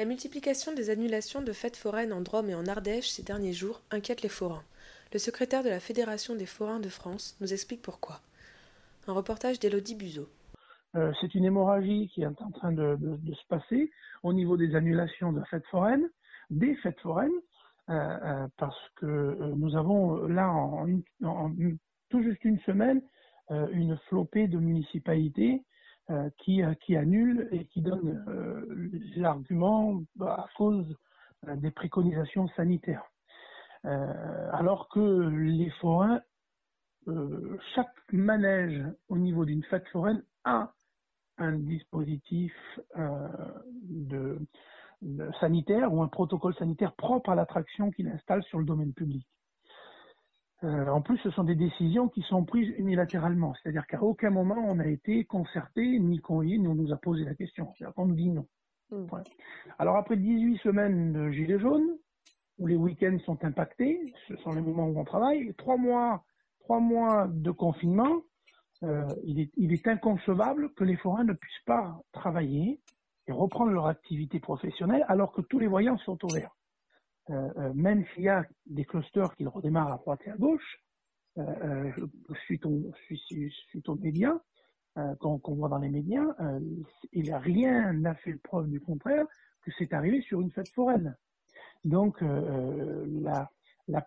La multiplication des annulations de fêtes foraines en Drôme et en Ardèche ces derniers jours inquiète les forains. Le secrétaire de la Fédération des forains de France nous explique pourquoi. Un reportage d'Élodie Buzeau. Euh, c'est une hémorragie qui est en train de, se passer au niveau des annulations de fêtes foraines, des fêtes foraines, euh, euh, parce que nous avons là, en, tout juste une semaine, une flopée de municipalités qui, euh, qui annule et qui donne euh, l'argument à cause des préconisations sanitaires. alors que les forains, chaque manège au niveau d'une fête foraine a un dispositif de, sanitaire ou un protocole sanitaire propre à l'attraction qu'il installe sur le domaine public. Euh, en plus, ce sont des décisions qui sont prises unilatéralement, c'est-à-dire qu'à aucun moment on a été concerté ni convié, ni on nous a posé la question. C'est-à-dire qu'on nous dit non. Mm. Alors après 18 semaines de gilets jaunes, où les week-ends sont impactés, ce sont les moments où on travaille, trois mois, trois mois de confinement, euh, il, est, il est inconcevable que les forains ne puissent pas travailler et reprendre leur activité professionnelle alors que tous les voyants sont ouverts. Euh, euh, même s'il y a des clusters qui redémarrent à droite et à gauche, euh, suite, aux, suite aux médias, qu'on voit dans les médias, il n'y a rien n'a fait preuve du contraire que c'est arrivé sur une fête foraine. Donc la,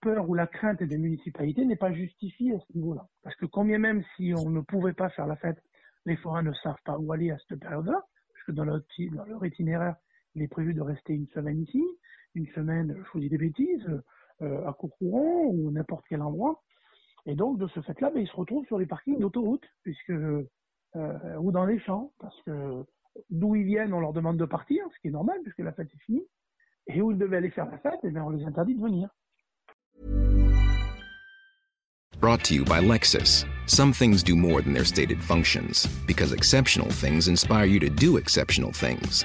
peur ou la crainte des municipalités n'est pas justifiée à ce niveau-là. Parce que combien même si on ne pouvait pas faire la fête, les forains ne savent pas où aller à cette période-là, parce que dans leur, dans leur itinéraire, il est prévu de rester une semaine ici, une semaine, je vous dis des bêtises, euh, à Courcouron ou n'importe quel endroit. Et donc, de ce fait-là, ben, ils se retrouvent sur les parkings d'autoroute, puisque euh, ou dans les champs, parce que d'où ils viennent, on leur demande de partir, ce qui est normal, puisque la fête est finie. Et où ils devaient aller faire la fête, eh bien, on les interdit de venir. Brought to you by Lexus. Some things do more than their stated functions, because exceptional things inspire you to do exceptional things.